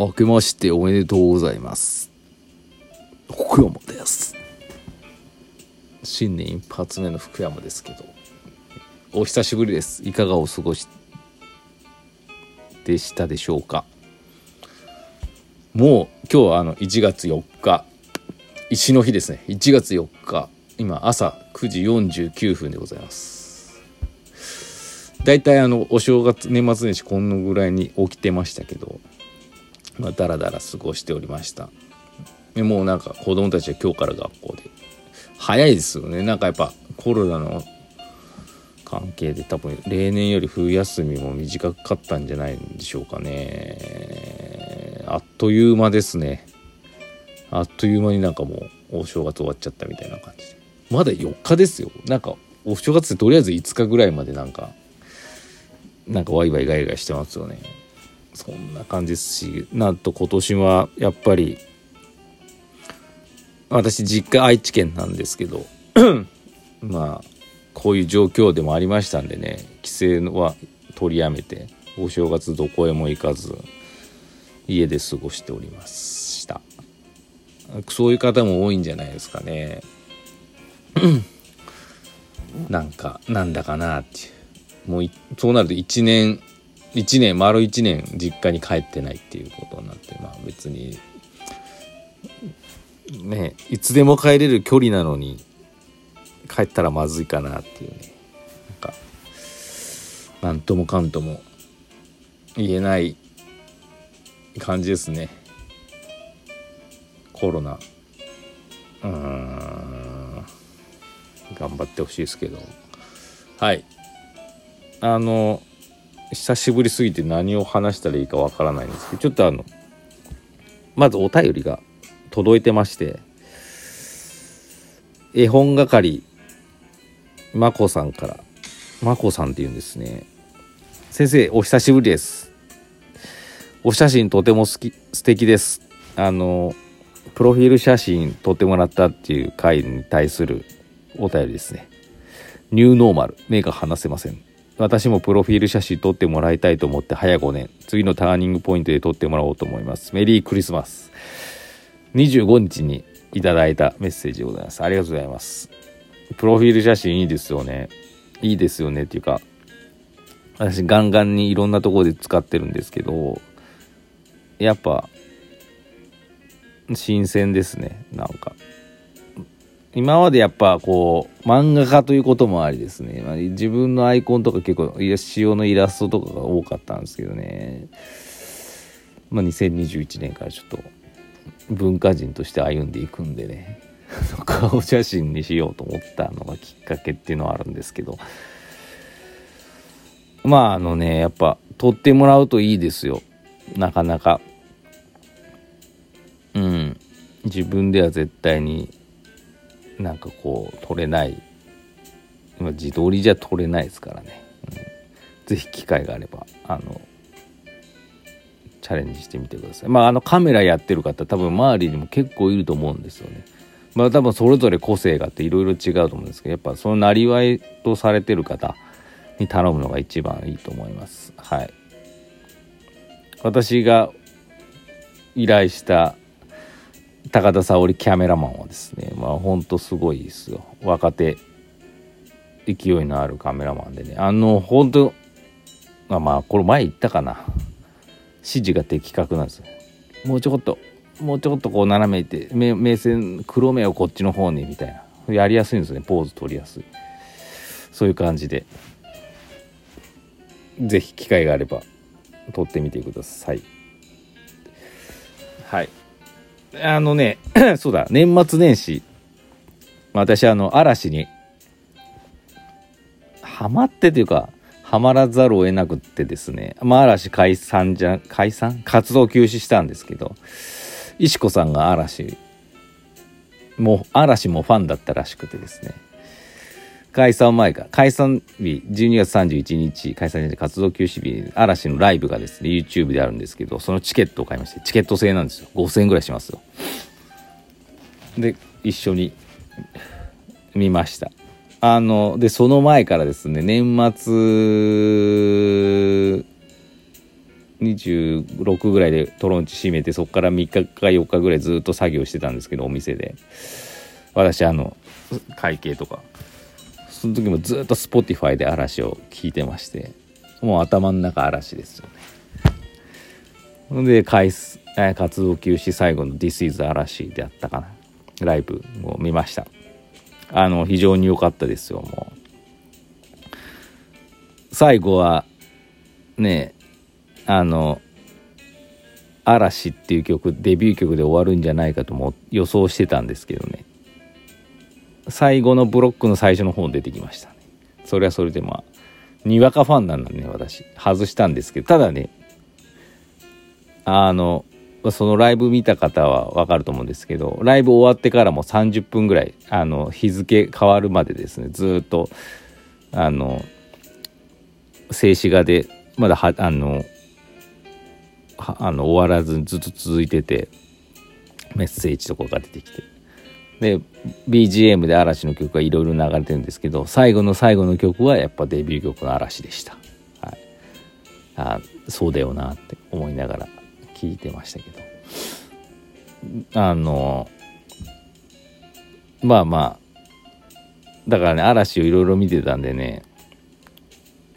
明けましておめでとうございます。福山です。新年一発目の福山ですけど。お久しぶりです。いかがお過ごしでしたでしょうか。もう今日はあの1月4日石の日ですね。1月4日今朝9時49分でございます。大体あのお正月年末年始このぐらいに起きてましたけど。まあだらだら過ごしておりました。でもうなんか子供たちは今日から学校で。早いですよね。なんかやっぱコロナの関係で多分例年より冬休みも短かったんじゃないんでしょうかね。あっという間ですね。あっという間になんかもうお正月終わっちゃったみたいな感じで。まだ4日ですよ。なんかお正月ってとりあえず5日ぐらいまでなんかなんかワイワイガイガイしてますよね。そんな感じですしなんと今年はやっぱり私実家愛知県なんですけど まあこういう状況でもありましたんでね帰省は取りやめてお正月どこへも行かず家で過ごしておりました。そういう方も多いんじゃないですかね。なんかなんだかなってもうそうなると1年1年丸1年実家に帰ってないっていうことになってまあ別にねいつでも帰れる距離なのに帰ったらまずいかなっていうね。なんかなんともかんとも言えない感じですね。コロナ。うん。頑張ってほしいですけど。はい。あの久しぶりすぎて何を話したらいいかわからないんですけどちょっとあのまずお便りが届いてまして絵本係まこさんからまこさんっていうんですね。先生お久しぶりです。お写真とても好き素敵です。あのプロフィール写真撮ってもらったっていう回に対するお便りですね。ニューノーマル。目が離せません。私もプロフィール写真撮ってもらいたいと思って早5年。次のターニングポイントで撮ってもらおうと思います。メリークリスマス。25日にいただいたメッセージでございます。ありがとうございます。プロフィール写真いいですよね。いいですよねっていうか私ガンガンにいろんなところで使ってるんですけどやっぱ新鮮ですね。なんか。今までやっぱこう漫画家ということもありですね、まあ、自分のアイコンとか結構塩のイラストとかが多かったんですけどね。まあ2021年からちょっと文化人として歩んでいくんでね。顔写真にしようと思ったのがきっかけっていうのはあるんですけど。まああのねやっぱ撮ってもらうといいですよ。なかなか。うん。自分では絶対になんかこう撮れない。今自撮りじゃ撮れないですからね、うん、ぜひ機会があればあのチャレンジしてみてください。まああのカメラやってる方多分周りにも結構いると思うんですよね。まあ多分それぞれ個性があっていろいろ違うと思うんですけどやっぱそのなりわいとされてる方に頼むのが一番いいと思います。はい。私が依頼した高田沙織キャメラマンはですねまあほんとすごいですよ。若手勢いのあるカメラマンでね。あの本当まあまあこれ前言ったかな。指示が的確なんですよ。もうちょこっともうちょこっとこう斜めいて目目線黒目をこっちの方にみたいな。やりやすいんですね。ポーズ取りやすい。そういう感じで。是非機会があれば撮ってみてください。はい。あのね そうだ年末年始。私あの嵐にハマってというかハマらざるを得なくってですね、まあ、嵐解散じゃ解散？活動休止したんですけど石子さんが嵐もう嵐もファンだったらしくてですね。解散前か。解散日12月31日解散日活動休止日嵐のライブがですね YouTube であるんですけどそのチケットを買いましてチケット制なんですよ。5000円ぐらいしますよ。で一緒に見ました。あのでその前からですね年末26ぐらいでトロンチ閉めてそこから3日か4日ぐらいずっと作業してたんですけどお店で。私あの会計とかその時もずっと Spotify で嵐を聴いてましてもう頭の中嵐ですよね。ほんで回活動休止最後の This is 嵐であったかな。ライブを見ました。あの非常に良かったですよもう。最後はねあの「嵐」っていう曲デビュー曲で終わるんじゃないかとも予想してたんですけどね。最後のブロックの最初の方出てきましたね。それはそれでまあにわかファンなんだね私。外したんですけど。ただねあのそのライブ見た方は分かると思うんですけどライブ終わってからも30分ぐらいあの日付変わるまでですねずっとあの静止画でまだはあのあの終わらずずっと続いててメッセージとかが出てきて。で BGM で嵐の曲がいろいろ流れてるんですけど最後の最後の曲はやっぱデビュー曲の嵐でした、はい、あそうだよなって思いながら聞いてましたけど。あのまあまあだからね嵐をいろいろ見てたんでね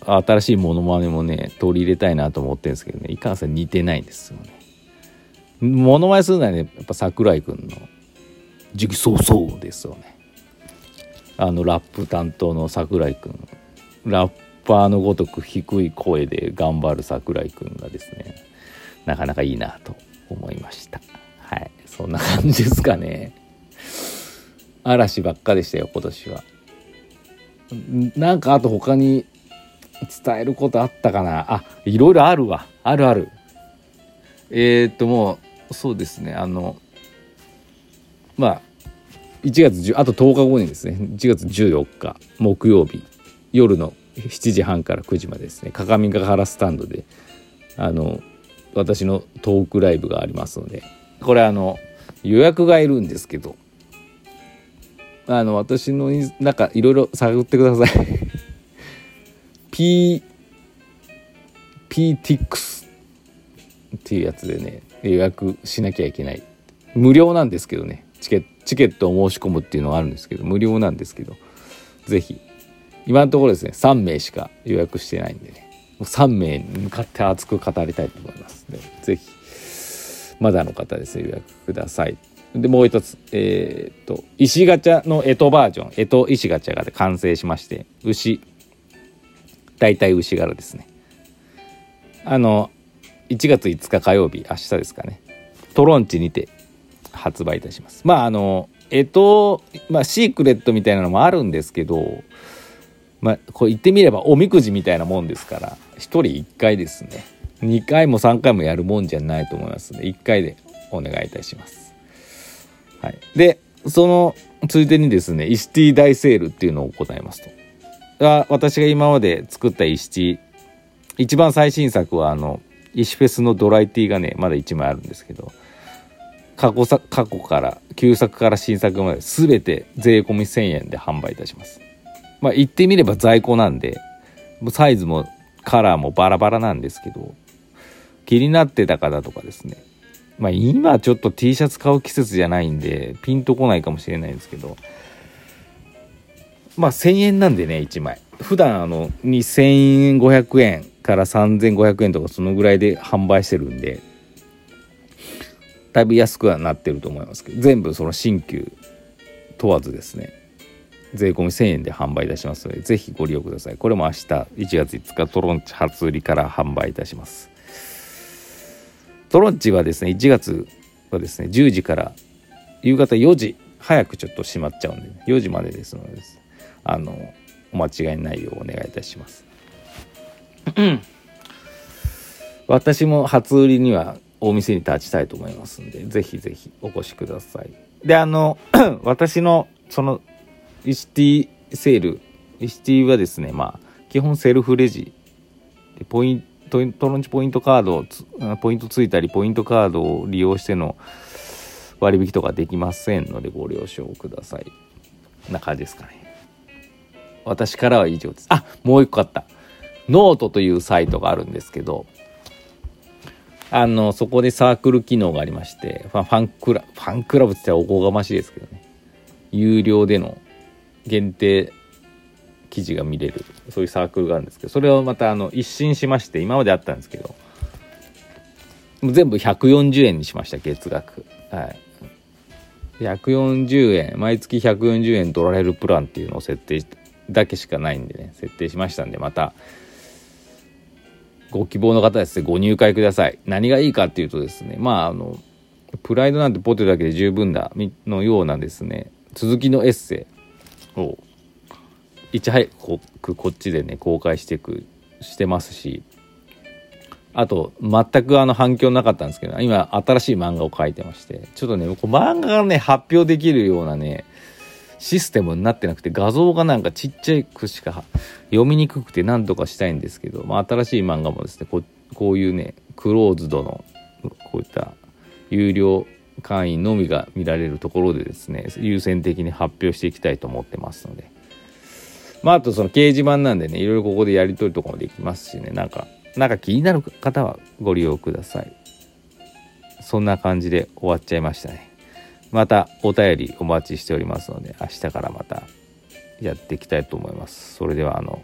新しいモノマネもね取り入れたいなと思ってるんですけどねいかんせん似てないんですよね。モノマネするのはねやっぱ桜井君の「時期そうそう」ですよね。あのラップ担当の桜井君。ラッパーのごとく低い声で頑張る桜井君がですねなかなかいいなと思いました。はい。そんな感じですかね。嵐ばっかでしたよ今年は。なんかあと他に伝えることあったかな？あいろいろあるわ。あるある。えー、っともうそうですね。あのまあ1月10あと10日後にですね1月14日木曜日夜の7時半から9時までですね各務原スタンドであの私のトークライブがありますのでこれあの予約がいるんですけどあの私のなんかいろいろ探ってください。P PTX っていうやつでね予約しなきゃいけない。無料なんですけどね。チケットを申し込むっていうのはあるんですけど無料なんですけど是非今のところですね3名しか予約してないんでね。もう3名に向かって熱く語りたいと思いますので是非まだの方ですね予約ください。でもう一つえー、っと石ガチャの干支バージョン。干支石ガチャが完成しまして牛。大体牛柄ですね。あの1月5日火曜日明日ですかね。トロンチにて発売いたします。まああのえとまあシークレットみたいなのもあるんですけどまあこう言ってみればおみくじみたいなもんですから1人1回ですね。2回も3回もやるもんじゃないと思いますので1回でお願いいたします。はい。でそのついでにですねイシティ大セールっていうのを行いますと。が私が今まで作った石一番最新作はあの石フェスのドライティーがねまだ1枚あるんですけど過去さ過去から旧作から新作まで全て税込み1000円で販売いたします。まあ言ってみれば在庫なんでサイズもカラーもバラバラなんですけど気になってた方とかですね。まあ今ちょっと T シャツ買う季節じゃないんでピンとこないかもしれないんですけど。まあ1000円なんでね1枚。普段あの2500円から3500円とかそのぐらいで販売してるんで。だいぶ安くはなってると思いますけど全部その新旧問わずですね税込み1000円で販売いたしますのでぜひご利用ください。これも明日1月5日トロンチ初売りから販売いたします。トロンチはですね1月はですね10時から夕方4時早くちょっと閉まっちゃうんで、ね、4時までですのであのお間違いないようお願いいたします。私も初売りにはお店に立ちたいと思いますんで、ぜひぜひお越しください。で、あの、私のそのイシティセール、イシティはですね、まあ、基本セルフレジ。でポイント、トロンチポイントカードポイントついたり、ポイントカードを利用しての割引とかできませんので、ご了承ください。な感じですかね。私からは以上です。あ、もう一個あった。ノートというサイトがあるんですけど、あのそこでサークル機能がありましてファファンクラブファンクラブって言ったらおこがましいですけどね。有料での限定記事が見れるそういうサークルがあるんですけどそれをまたあの一新しまして今まであったんですけど全部140円にしました月額。はい。140円毎月140円取られるプランっていうのを設定だけしかないんでね設定しましたんでまたご希望の方ですねご入会ください。何がいいかっていうとですねまああのプライドなんてポテトだけで十分だのようなですね続きのエッセイをいち早くこっちでね公開していくしてますしあと全くあの反響なかったんですけど今新しい漫画を描いてましてちょっとね漫画がね発表できるようなねシステムになってなくて画像がなんかちっちゃくしか読みにくくて何とかしたいんですけど、まあ、新しい漫画もですねここういうねクローズドのこういった有料会員のみが見られるところでですね優先的に発表していきたいと思ってますので。まああとその掲示板なんでねいろいろここでやり取りとかもできますしねなんかなんか気になる方はご利用ください。そんな感じで終わっちゃいましたね。またお便りお待ちしておりますので明日からまたやっていきたいと思います。それではあの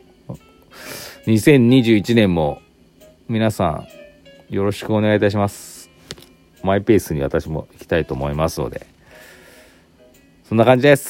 2021年も皆さんよろしくお願いいたします。マイペースに私も行きたいと思いますのでそんな感じです。